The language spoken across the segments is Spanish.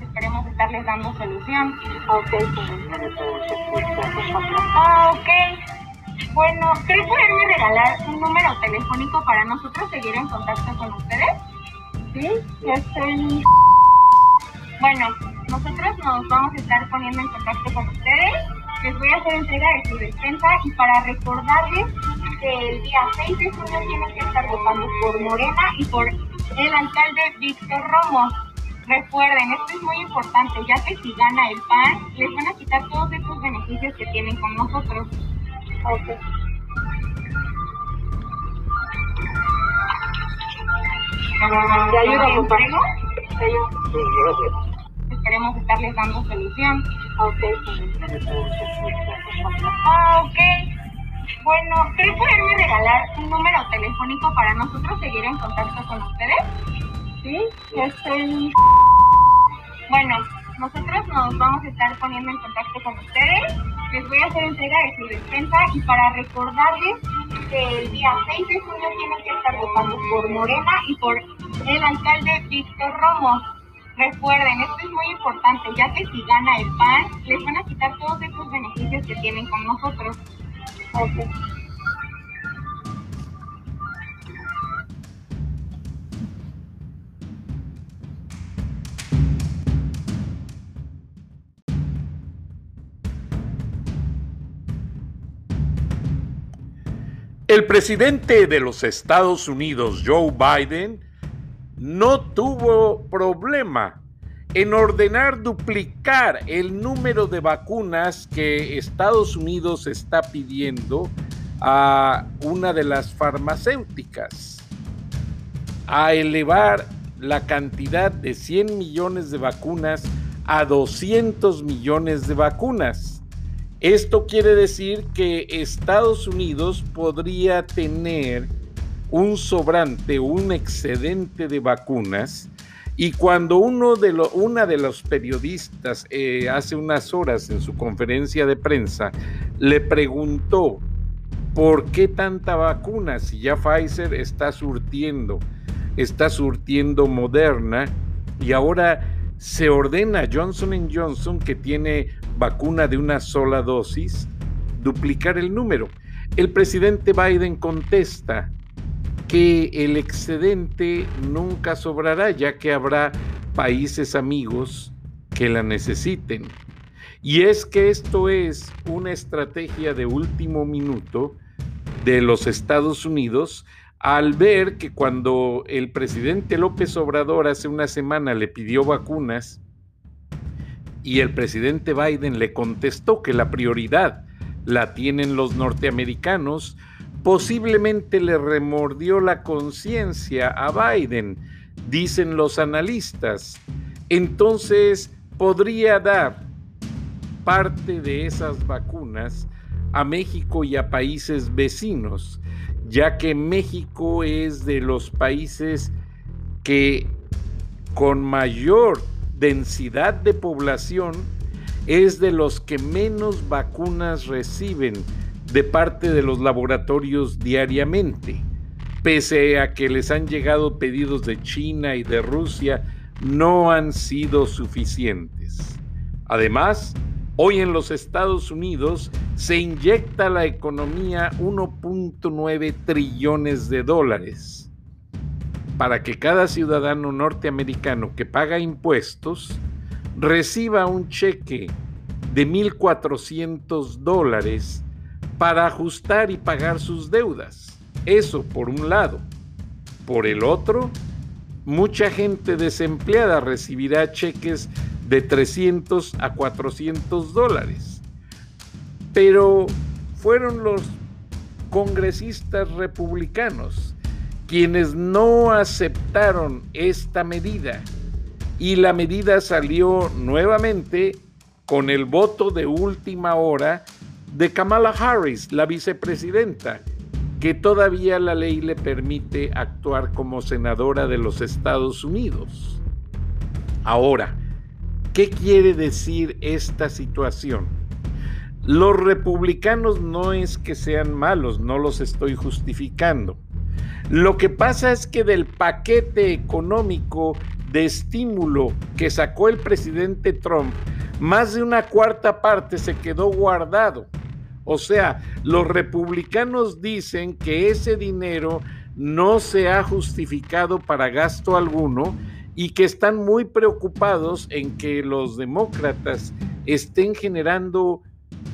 Esperemos estarles dando solución. Ok. Ah, ok. Bueno, ¿cree poderme regalar un número telefónico para nosotros seguir en contacto con ustedes? Sí, estoy... Bueno, nosotros nos vamos a estar poniendo en contacto con ustedes. Les voy a hacer entrega de su despensa y para recordarles que el día 6 de junio tienen que estar votando por Morena y por el alcalde Víctor Romo. Recuerden, esto es muy importante, ya que si gana el PAN, les van a quitar todos estos beneficios que tienen con nosotros. Ok. ¿Te ayuda, conmigo? Esperemos estarles dando solución. Ok. Ah, ok. Bueno, ¿cree poderme regalar un número telefónico para nosotros seguir en contacto con ustedes? Sí, estoy... Bueno, nosotros nos vamos a estar poniendo en contacto con ustedes. Les voy a hacer entrega de su despensa y para recordarles que el día 6 de junio tienen que estar votando por Morena y por el alcalde Víctor Romo. Recuerden, esto es muy importante, ya que si gana el PAN, les van a quitar todos estos beneficios que tienen con nosotros. El presidente de los Estados Unidos, Joe Biden, no tuvo problema en ordenar duplicar el número de vacunas que Estados Unidos está pidiendo a una de las farmacéuticas, a elevar la cantidad de 100 millones de vacunas a 200 millones de vacunas. Esto quiere decir que Estados Unidos podría tener un sobrante, un excedente de vacunas. Y cuando uno de una de los periodistas eh, hace unas horas en su conferencia de prensa le preguntó por qué tanta vacuna si ya Pfizer está surtiendo, está surtiendo Moderna y ahora se ordena Johnson Johnson, que tiene vacuna de una sola dosis, duplicar el número. El presidente Biden contesta que el excedente nunca sobrará, ya que habrá países amigos que la necesiten. Y es que esto es una estrategia de último minuto de los Estados Unidos al ver que cuando el presidente López Obrador hace una semana le pidió vacunas y el presidente Biden le contestó que la prioridad la tienen los norteamericanos, posiblemente le remordió la conciencia a Biden, dicen los analistas. Entonces podría dar parte de esas vacunas a México y a países vecinos ya que México es de los países que con mayor densidad de población es de los que menos vacunas reciben de parte de los laboratorios diariamente. Pese a que les han llegado pedidos de China y de Rusia, no han sido suficientes. Además, Hoy en los Estados Unidos se inyecta a la economía 1.9 trillones de dólares. para que cada ciudadano norteamericano que paga impuestos reciba un cheque de 1.400 dólares para ajustar y pagar sus deudas. Eso por un lado. Por el otro, mucha gente desempleada recibirá cheques de 300 a 400 dólares. Pero fueron los congresistas republicanos quienes no aceptaron esta medida y la medida salió nuevamente con el voto de última hora de Kamala Harris, la vicepresidenta, que todavía la ley le permite actuar como senadora de los Estados Unidos. Ahora, ¿qué quiere decir esta situación? Los republicanos no es que sean malos, no los estoy justificando. Lo que pasa es que del paquete económico de estímulo que sacó el presidente Trump, más de una cuarta parte se quedó guardado. O sea, los republicanos dicen que ese dinero no se ha justificado para gasto alguno y que están muy preocupados en que los demócratas estén generando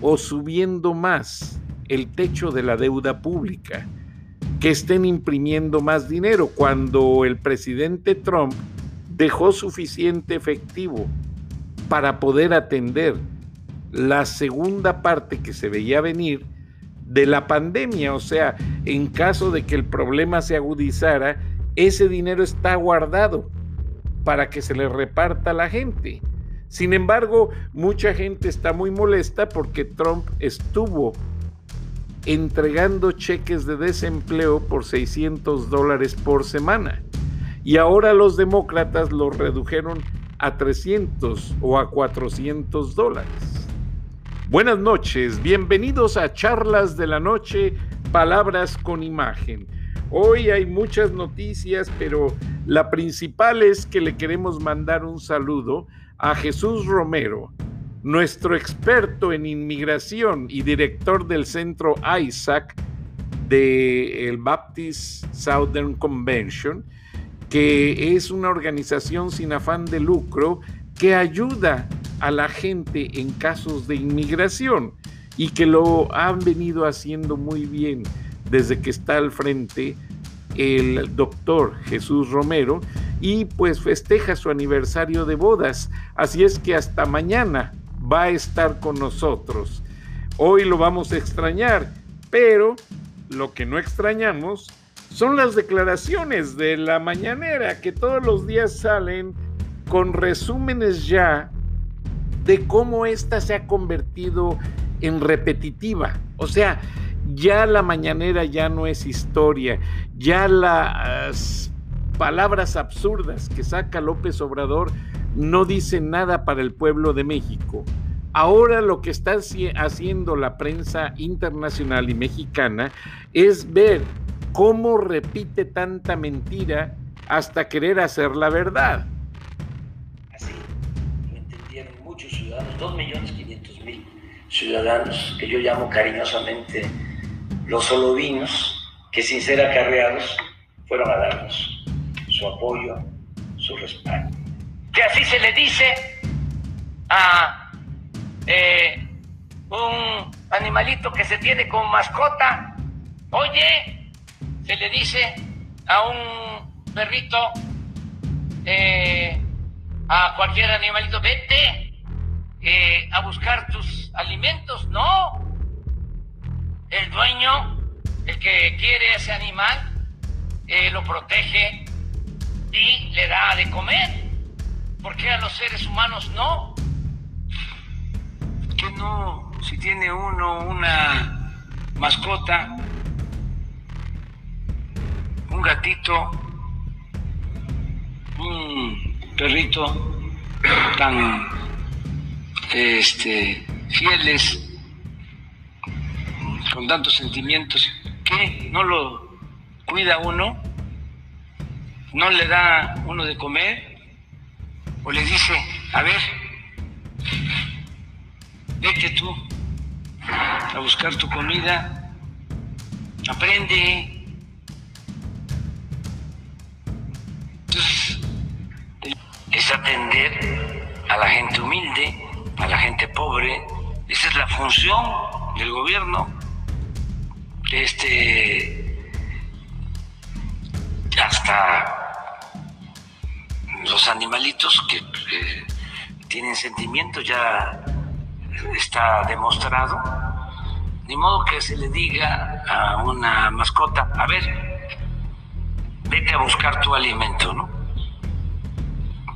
o subiendo más el techo de la deuda pública, que estén imprimiendo más dinero cuando el presidente Trump dejó suficiente efectivo para poder atender la segunda parte que se veía venir de la pandemia, o sea, en caso de que el problema se agudizara, ese dinero está guardado para que se le reparta a la gente. Sin embargo, mucha gente está muy molesta porque Trump estuvo entregando cheques de desempleo por 600 dólares por semana. Y ahora los demócratas lo redujeron a 300 o a 400 dólares. Buenas noches, bienvenidos a Charlas de la Noche, Palabras con Imagen. Hoy hay muchas noticias, pero la principal es que le queremos mandar un saludo a Jesús Romero, nuestro experto en inmigración y director del centro ISAC del Baptist Southern Convention, que es una organización sin afán de lucro que ayuda a la gente en casos de inmigración y que lo han venido haciendo muy bien desde que está al frente el doctor Jesús Romero y pues festeja su aniversario de bodas. Así es que hasta mañana va a estar con nosotros. Hoy lo vamos a extrañar, pero lo que no extrañamos son las declaraciones de la mañanera que todos los días salen con resúmenes ya de cómo ésta se ha convertido en repetitiva. O sea, ya la mañanera ya no es historia, ya las palabras absurdas que saca López Obrador no dicen nada para el pueblo de México. Ahora lo que está haciendo la prensa internacional y mexicana es ver cómo repite tanta mentira hasta querer hacer la verdad. 2.500.000 ciudadanos que yo llamo cariñosamente los solovinos que sin ser acarreados fueron a darnos su apoyo, su respaldo. Que así se le dice a eh, un animalito que se tiene como mascota, oye, se le dice a un perrito, eh, a cualquier animalito, vete eh, a buscar tus alimentos, no, el dueño, el que quiere ese animal, eh, lo protege y le da de comer. ¿Por qué a los seres humanos no? Que no, si tiene uno una mascota, un gatito, un perrito tan este, fieles, con tantos sentimientos, que no lo cuida uno, no le da uno de comer, o le dice, a ver, vete tú a buscar tu comida, aprende, Entonces, es atender a la gente humilde, a la gente pobre. Esa es la función del gobierno. Este, hasta los animalitos que tienen sentimientos ya está demostrado. Ni modo que se le diga a una mascota, a ver, vete a buscar tu alimento, ¿no?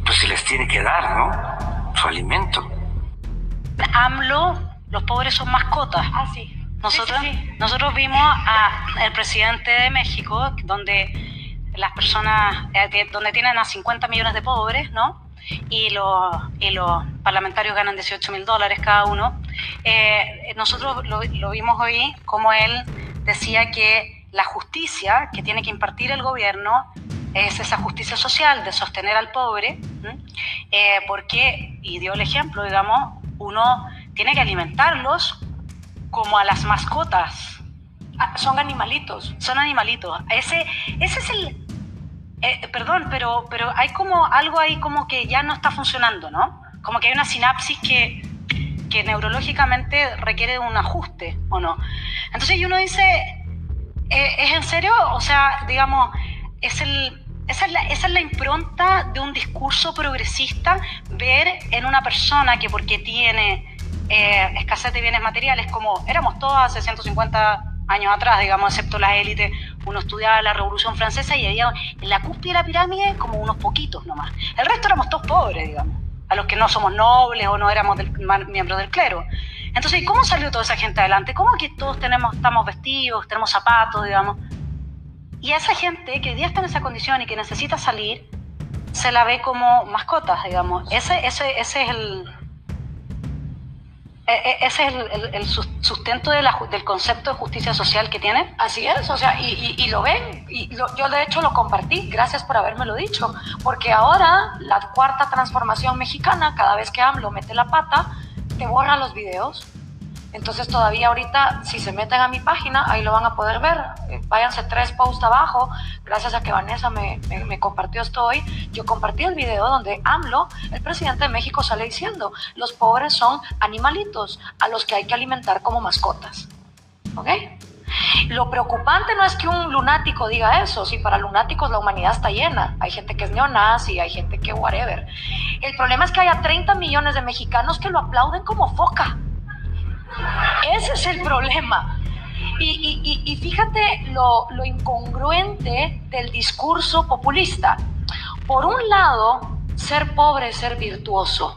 Pues se les tiene que dar, ¿no? Su alimento. AMLO, los pobres son mascotas. Ah, sí. Nosotros, Sí, sí, sí. nosotros vimos al presidente de México, donde las personas, eh, donde tienen a 50 millones de pobres, ¿no? Y los, y los parlamentarios ganan 18 mil dólares cada uno. Eh, nosotros lo, lo vimos hoy como él decía que la justicia que tiene que impartir el gobierno es esa justicia social de sostener al pobre. Eh, porque, y dio el ejemplo, digamos, uno tiene que alimentarlos como a las mascotas. Ah, son animalitos. Son animalitos. Ese, ese es el... eh, perdón, pero, pero hay como algo ahí como que ya no está funcionando, ¿no? Como que hay una sinapsis que, que neurológicamente requiere un ajuste, ¿o no? Entonces uno dice, eh, ¿es en serio? O sea, digamos, es el... Esa es, la, esa es la impronta de un discurso progresista, ver en una persona que porque tiene eh, escasez de bienes materiales, como éramos todos hace 150 años atrás, digamos, excepto las élites, uno estudiaba la Revolución Francesa y había en la cúspide de la pirámide como unos poquitos nomás. El resto éramos todos pobres, digamos, a los que no somos nobles o no éramos del- miembros del clero. Entonces, ¿y cómo salió toda esa gente adelante? ¿Cómo que todos tenemos, estamos vestidos, tenemos zapatos, digamos? Y a esa gente que hoy día está en esa condición y que necesita salir, se la ve como mascotas, digamos. Ese, ese, es el... Ese es el, el- el sus- sustento del concepto de justicia social que tiene. Así es, o sea, y lo ven. Y lo- yo de hecho lo compartí, gracias por habérmelo dicho. Porque ahora la cuarta transformación mexicana, cada vez que AMLO mete la pata, te borra los videos. Entonces todavía ahorita, si se meten a mi página, ahí lo van a poder ver. Váyanse tres posts abajo, gracias a que Vanessa me compartió esto hoy. Yo compartí el video donde AMLO, el presidente de México, sale diciendo, los pobres son animalitos a los que hay que alimentar como mascotas. ¿Ok? Lo preocupante no es que un lunático diga eso, si para lunáticos la humanidad está llena, hay gente que es neonazi, hay gente que whatever. El problema es que haya 30 millones de mexicanos que lo aplauden como foca. Ese es el problema. Y, y- y- fíjate lo, lo incongruente del discurso populista. Por un lado, ser pobre es ser virtuoso.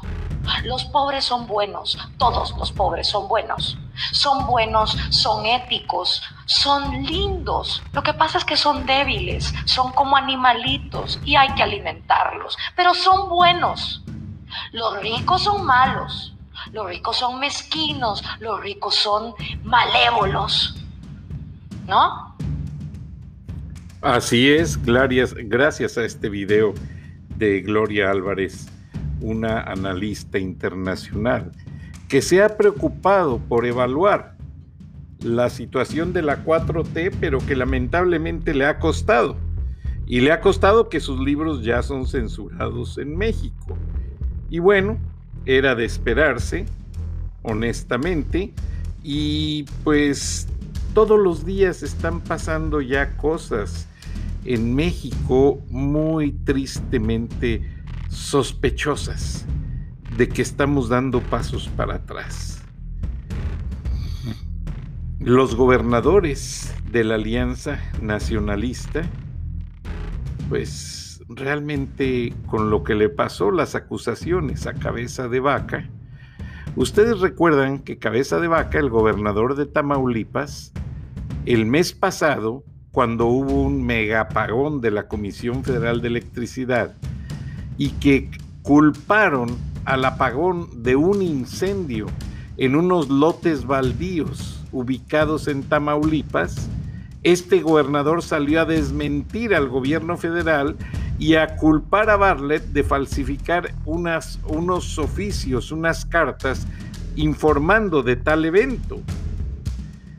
Los pobres son buenos, todos los pobres son buenos. Son buenos, son éticos, son lindos. Lo que pasa es que son débiles, son como animalitos y hay que alimentarlos, pero son buenos. Los ricos son malos, los ricos son mezquinos, los ricos son malévolos. ¿No? Así es, gracias, a este video de Gloria Álvarez, una analista internacional, que se ha preocupado por evaluar la situación de la 4T, pero que lamentablemente le ha costado. Y le ha costado que sus libros ya son censurados en México. Y bueno, era de esperarse, honestamente, y pues todos los días están pasando ya cosas en México muy tristemente sospechosas de que estamos dando pasos para atrás. Los gobernadores de la Alianza Nacionalista, pues realmente con lo que le pasó, las acusaciones a cabeza de vaca, ustedes recuerdan que cabeza de vaca, el gobernador de Tamaulipas, el mes pasado, cuando hubo un megapagón de la Comisión Federal de Electricidad y que culparon al apagón de un incendio en unos lotes baldíos ubicados en Tamaulipas, este gobernador salió a desmentir al gobierno federal y a culpar a Bartlett de falsificar unos oficios, unas cartas informando de tal evento.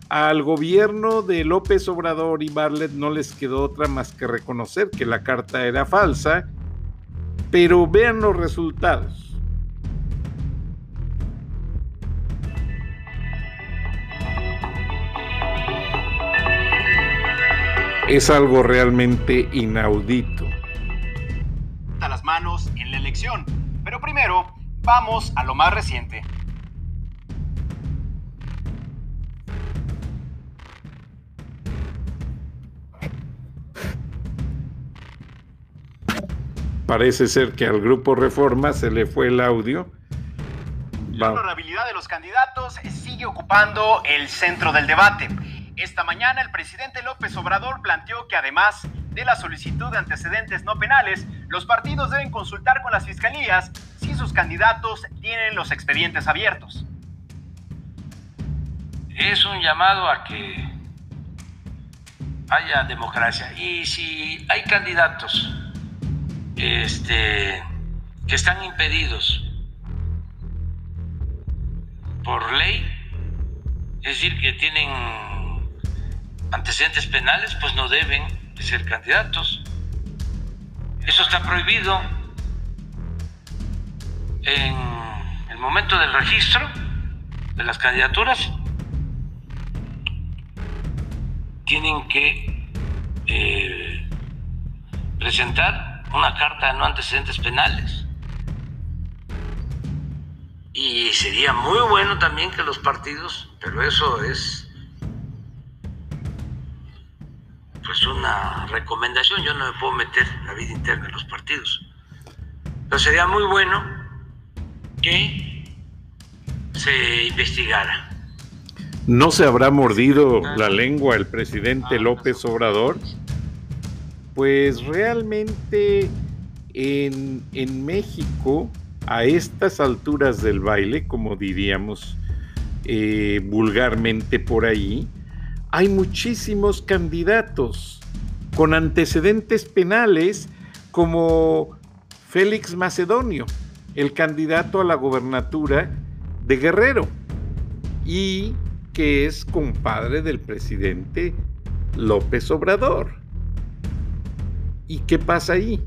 al gobierno de López Obrador y Barlet no les quedó otra más que reconocer que la carta era falsa, pero vean los resultados. Es algo realmente inaudito. Pero primero vamos a lo más reciente. Parece ser que al grupo Reforma se le fue el audio. La honorabilidad de los candidatos sigue ocupando el centro del debate. Esta mañana el presidente López Obrador planteó que además de la solicitud de antecedentes no penales, los partidos deben consultar con las fiscalías si sus candidatos tienen los expedientes abiertos. Es un llamado a que haya democracia y si hay candidatos este, que están impedidos por ley, es decir, que tienen antecedentes penales, pues no deben ser candidatos. Eso está prohibido en el momento del registro de las candidaturas. Tienen que eh, presentar una carta de no antecedentes penales. Y sería muy bueno también que los partidos, pero eso es pues una recomendación, yo no me puedo meter en la vida interna de los partidos. Pero sería muy bueno que se investigara. ¿No se habrá mordido la lengua el presidente López Obrador? Pues realmente en, México, a estas alturas del baile, como diríamos eh, vulgarmente por ahí, hay muchísimos candidatos con antecedentes penales como Félix Macedonio, el candidato a la gobernatura de Guerrero, y que es compadre del presidente López Obrador. ¿Y qué pasa ahí?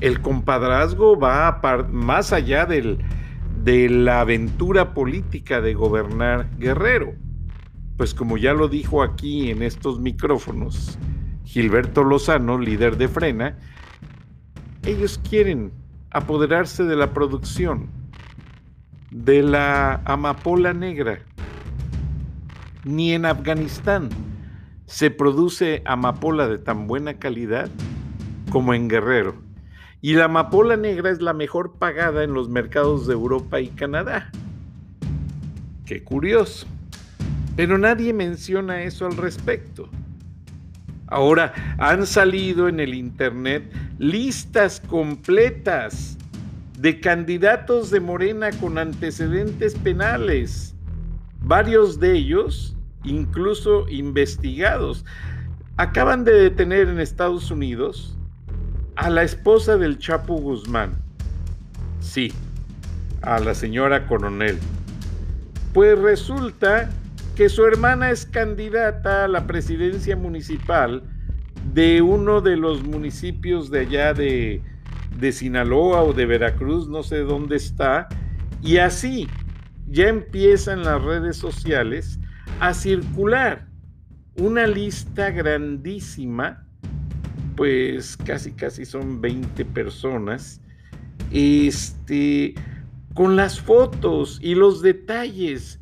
El compadrazgo va más allá de la aventura política de gobernar Guerrero. Pues como ya lo dijo aquí en estos micrófonos Gilberto Lozano, líder de Frena, ellos quieren apoderarse de la producción de la amapola negra. Ni en Afganistán se produce amapola de tan buena calidad como en Guerrero. Y la amapola negra es la mejor pagada en los mercados de Europa y Canadá. Qué curioso. Pero nadie menciona eso al respecto. Ahora han salido en el Internet listas completas de candidatos de Morena con antecedentes penales, varios de ellos incluso investigados. Acaban de detener en Estados Unidos a la esposa del Chapo Guzmán. Sí, a la señora coronel. Pues resulta que su hermana es candidata a la presidencia municipal de uno de los municipios de allá de, de Sinaloa o de Veracruz, no sé dónde está, y así ya empiezan las redes sociales a circular una lista grandísima pues casi casi son 20 personas, este, con las fotos y los detalles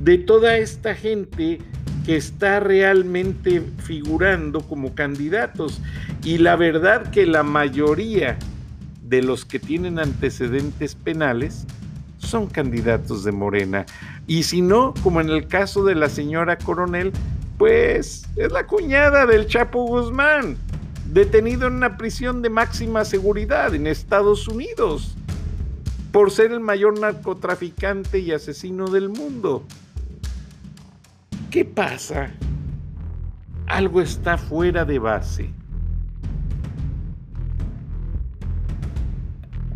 de toda esta gente que está realmente figurando como candidatos. Y la verdad que la mayoría de los que tienen antecedentes penales son candidatos de Morena. Y si no, como en el caso de la señora coronel, pues es la cuñada del Chapo Guzmán detenido en una prisión de máxima seguridad en Estados Unidos por ser el mayor narcotraficante y asesino del mundo. ¿Qué pasa? Algo está fuera de base.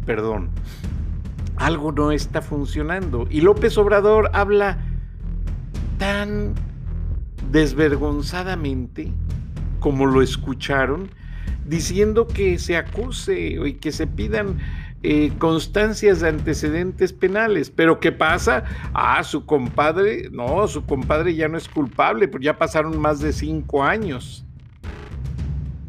Perdón, algo no está funcionando. Y López Obrador habla tan desvergonzadamente, como lo escucharon, diciendo que se acuse y que se pidan eh, constancias de antecedentes penales. Pero ¿qué pasa? Ah, su compadre, no, su compadre ya no es culpable, porque ya pasaron más de cinco años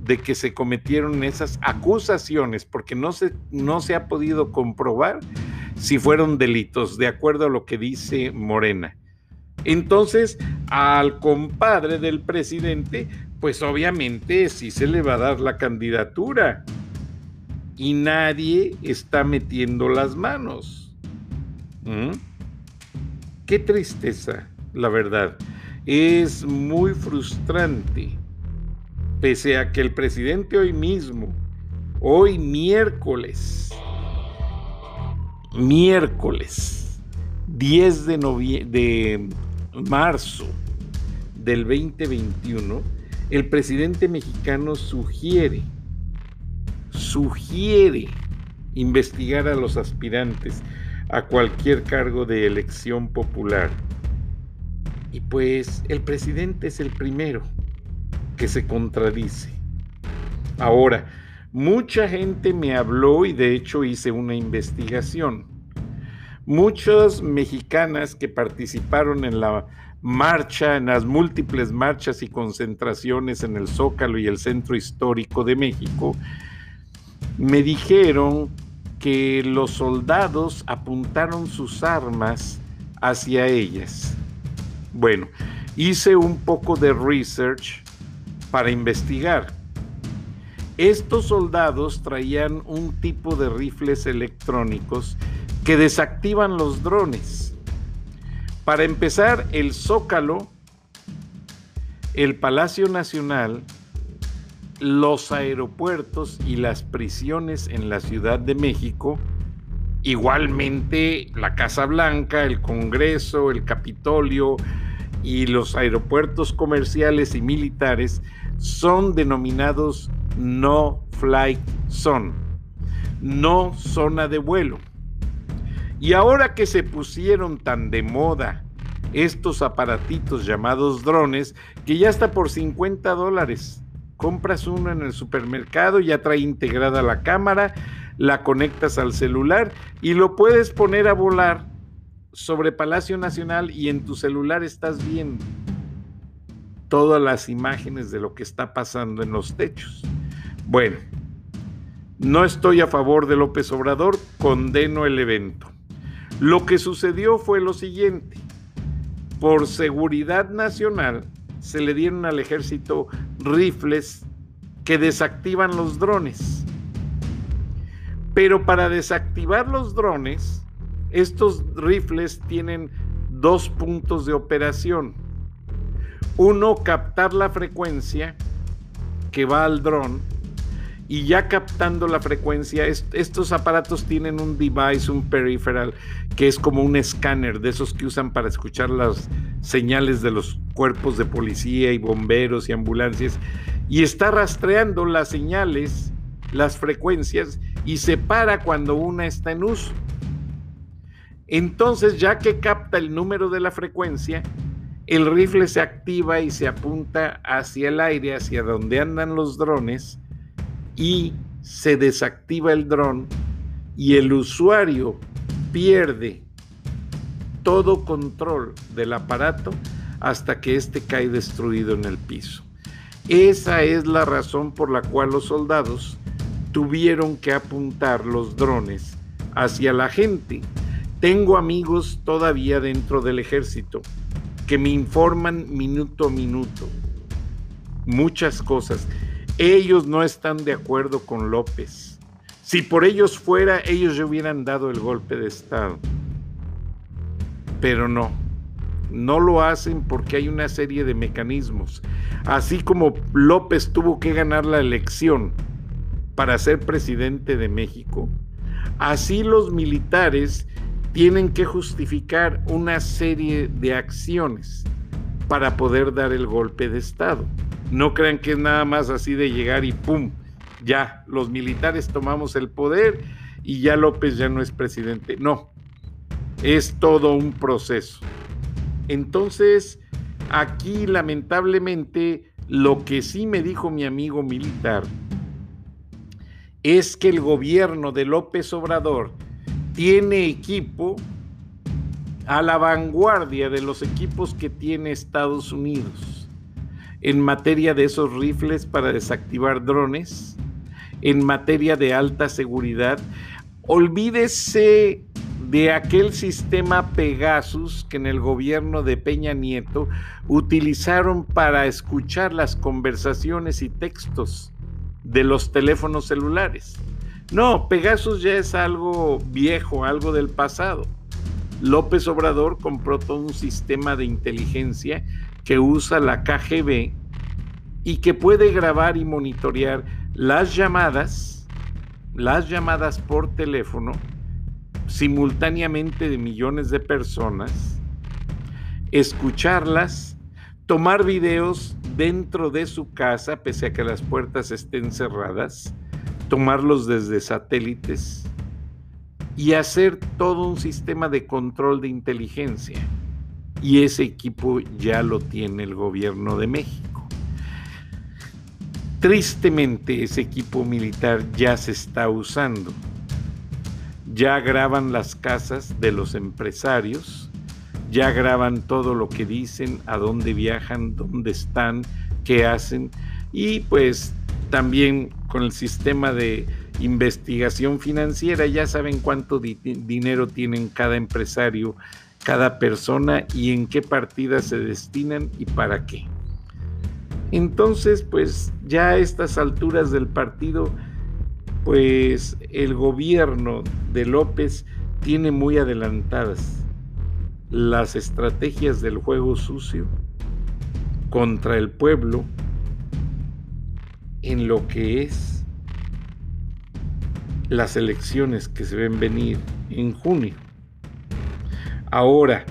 de que se cometieron esas acusaciones, porque no se, no se ha podido comprobar si fueron delitos, de acuerdo a lo que dice Morena. Entonces, al compadre del presidente, pues obviamente sí se le va a dar la candidatura y nadie está metiendo las manos. ¿Mm? Qué tristeza, la verdad. Es muy frustrante. Pese a que el presidente hoy mismo, hoy miércoles, miércoles 10 de, de marzo del 2021, el presidente mexicano sugiere sugiere investigar a los aspirantes a cualquier cargo de elección popular. Y pues el presidente es el primero que se contradice. Ahora, mucha gente me habló y de hecho hice una investigación. Muchas mexicanas que participaron en la marcha, en las múltiples marchas y concentraciones en el Zócalo y el Centro Histórico de México, me dijeron que los soldados apuntaron sus armas hacia ellas. Bueno, hice un poco de research para investigar. Estos soldados traían un tipo de rifles electrónicos que desactivan los drones. Para empezar, el Zócalo, el Palacio Nacional, los aeropuertos y las prisiones en la Ciudad de México, igualmente la Casa Blanca, el Congreso, el Capitolio y los aeropuertos comerciales y militares son denominados no flight zone, no zona de vuelo. Y ahora que se pusieron tan de moda estos aparatitos llamados drones, que ya está por 50 dólares, compras uno en el supermercado, ya trae integrada la cámara, la conectas al celular y lo puedes poner a volar sobre Palacio Nacional y en tu celular estás viendo todas las imágenes de lo que está pasando en los techos. Bueno, no estoy a favor de López Obrador, condeno el evento. Lo que sucedió fue lo siguiente. Por seguridad nacional, se le dieron al ejército rifles que desactivan los drones. Pero para desactivar los drones, estos rifles tienen dos puntos de operación. Uno, captar la frecuencia que va al dron y ya captando la frecuencia, estos aparatos tienen un device, un peripheral, que es como un escáner de esos que usan para escuchar las señales de los cuerpos de policía y bomberos y ambulancias, y está rastreando las señales, las frecuencias, y se para cuando una está en uso. Entonces, ya que capta el número de la frecuencia, el rifle se activa y se apunta hacia el aire, hacia donde andan los drones, y se desactiva el dron y el usuario pierde todo control del aparato hasta que éste cae destruido en el piso. Esa es la razón por la cual los soldados tuvieron que apuntar los drones hacia la gente. Tengo amigos todavía dentro del ejército que me informan minuto a minuto muchas cosas ellos no están de acuerdo con López. Si por ellos fuera, ellos ya hubieran dado el golpe de Estado. Pero no, no lo hacen porque hay una serie de mecanismos. Así como López tuvo que ganar la elección para ser presidente de México, así los militares tienen que justificar una serie de acciones para poder dar el golpe de Estado. No crean que es nada más así de llegar y ¡pum! Ya, los militares tomamos el poder y ya López ya no es presidente. No, es todo un proceso. Entonces, aquí lamentablemente lo que sí me dijo mi amigo militar es que el gobierno de López Obrador tiene equipo a la vanguardia de los equipos que tiene Estados Unidos en materia de esos rifles para desactivar drones, en materia de alta seguridad. Olvídese de aquel sistema Pegasus que en el gobierno de Peña Nieto utilizaron para escuchar las conversaciones y textos de los teléfonos celulares. No, Pegasus ya es algo viejo, algo del pasado. López Obrador compró todo un sistema de inteligencia que usa la KGB y que puede grabar y monitorear las llamadas, las llamadas por teléfono simultáneamente de millones de personas, escucharlas, tomar videos dentro de su casa, pese a que las puertas estén cerradas, tomarlos desde satélites y hacer todo un sistema de control de inteligencia. Y ese equipo ya lo tiene el gobierno de México. Tristemente ese equipo militar ya se está usando. Ya graban las casas de los empresarios, ya graban todo lo que dicen, a dónde viajan, dónde están, qué hacen y pues también con el sistema de investigación financiera ya saben cuánto dinero tienen cada empresario, cada persona y en qué partidas se destinan y para qué. Entonces, pues ya a estas alturas del partido, pues el gobierno de López tiene muy adelantadas las estrategias del juego sucio contra el pueblo en lo que es las elecciones que se ven venir en junio. Ahora,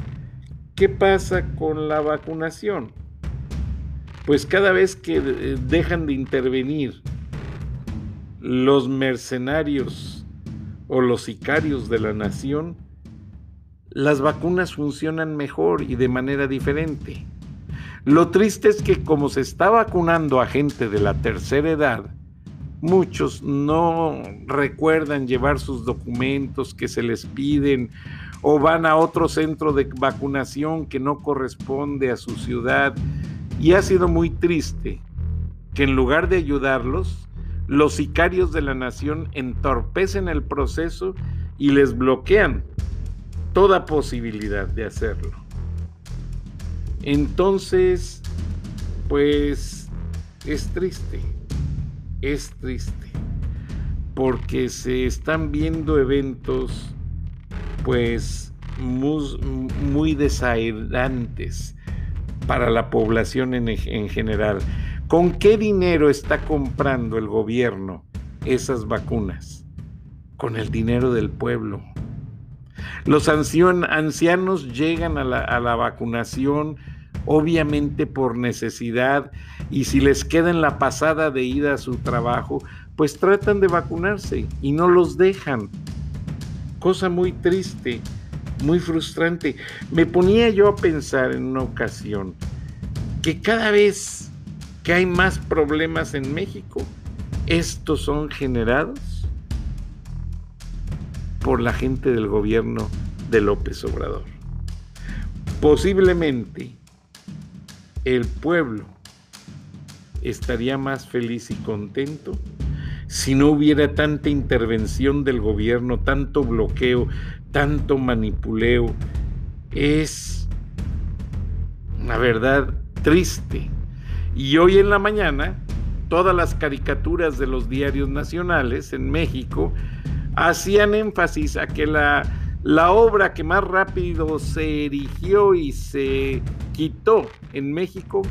¿qué pasa con la vacunación? Pues cada vez que eh, dejan de intervenir los mercenarios o los sicarios de la nación, las vacunas funcionan mejor y de manera diferente. Lo triste es que como se está vacunando a gente de la tercera edad, muchos no recuerdan llevar sus documentos que se les piden o van a otro centro de vacunación que no corresponde a su ciudad. Y ha sido muy triste que en lugar de ayudarlos, los sicarios de la nación entorpecen el proceso y les bloquean toda posibilidad de hacerlo. Entonces, pues es triste, es triste, porque se están viendo eventos pues muy, muy para la población en general. ¿Con qué dinero está comprando el gobierno esas vacunas? Con el dinero del pueblo los ancianos llegan a la, vacunación obviamente por necesidad y si les queda en la pasada de ida a su trabajo, pues tratan de vacunarse y no los dejan. Cosa muy triste, muy frustrante. Me ponía yo a pensar en una ocasión que cada vez que hay más problemas en México, estos son generados por la gente del gobierno de López Obrador. Posiblemente el pueblo estaría más feliz y contento si no hubiera tanta intervención del gobierno, tanto bloqueo, tanto manipuleo. Es, la verdad, triste. Y hoy en la mañana, todas las caricaturas de los diarios nacionales en México hacían énfasis a que la, la obra que más rápido se erigió y se quitó en México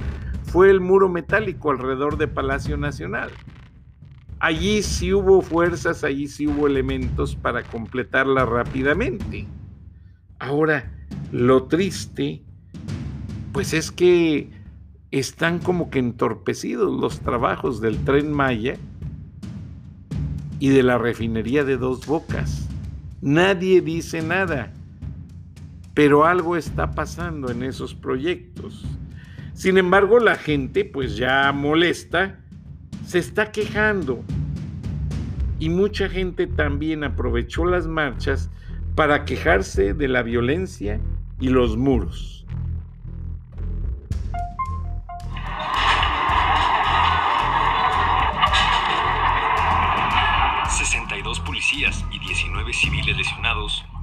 fue el muro metálico alrededor de Palacio Nacional. Allí sí hubo fuerzas, allí sí hubo elementos para completarla rápidamente. Ahora, lo triste, pues es que están como que entorpecidos los trabajos del tren Maya y de la refinería de dos bocas. Nadie dice nada, pero algo está pasando en esos proyectos. Sin embargo, la gente, pues ya molesta, se está quejando. Y mucha gente también aprovechó las marchas para quejarse de la violencia y los muros.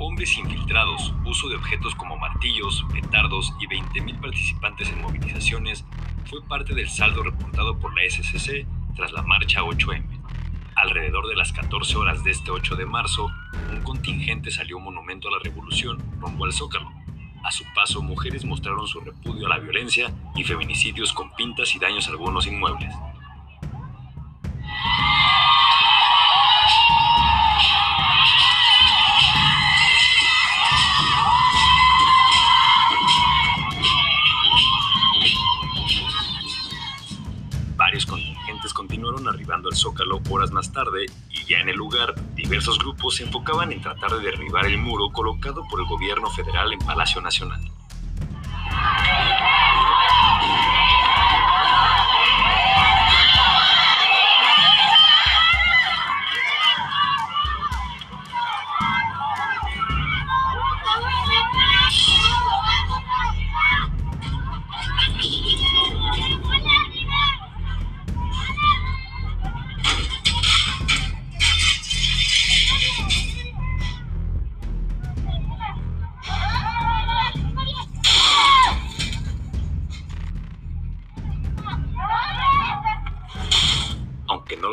Hombres infiltrados, uso de objetos como martillos, petardos y 20.000 participantes en movilizaciones fue parte del saldo reportado por la SCC tras la marcha 8M. Alrededor de las 14 horas de este 8 de marzo, un contingente salió monumento a la revolución rumbo al Zócalo. A su paso, mujeres mostraron su repudio a la violencia y feminicidios con pintas y daños a algunos inmuebles. Al Zócalo horas más tarde y ya en el lugar, diversos grupos se enfocaban en tratar de derribar el muro colocado por el gobierno federal en Palacio Nacional.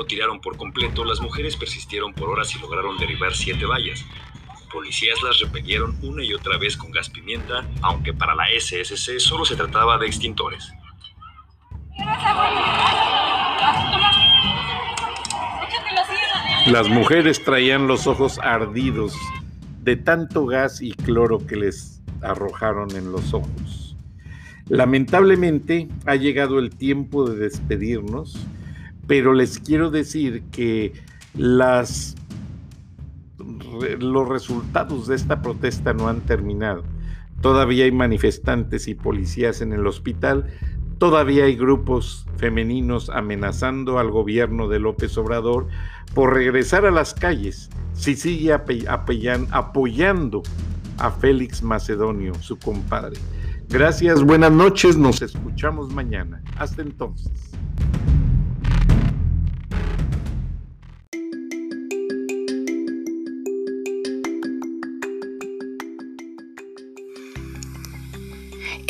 Tiraron por completo, las mujeres persistieron por horas y lograron derribar siete vallas. Policías las repelieron una y otra vez con gas pimienta, aunque para la SSC solo se trataba de extintores. Las mujeres traían los ojos ardidos de tanto gas y cloro que les arrojaron en los ojos. Lamentablemente ha llegado el tiempo de despedirnos pero les quiero decir que los resultados de esta protesta no han terminado. Todavía hay manifestantes y policías en el hospital, todavía hay grupos femeninos amenazando al gobierno de López Obrador por regresar a las calles si sigue apoyando a Félix Macedonio, su compadre. Gracias, buenas noches, nos escuchamos mañana. Hasta entonces.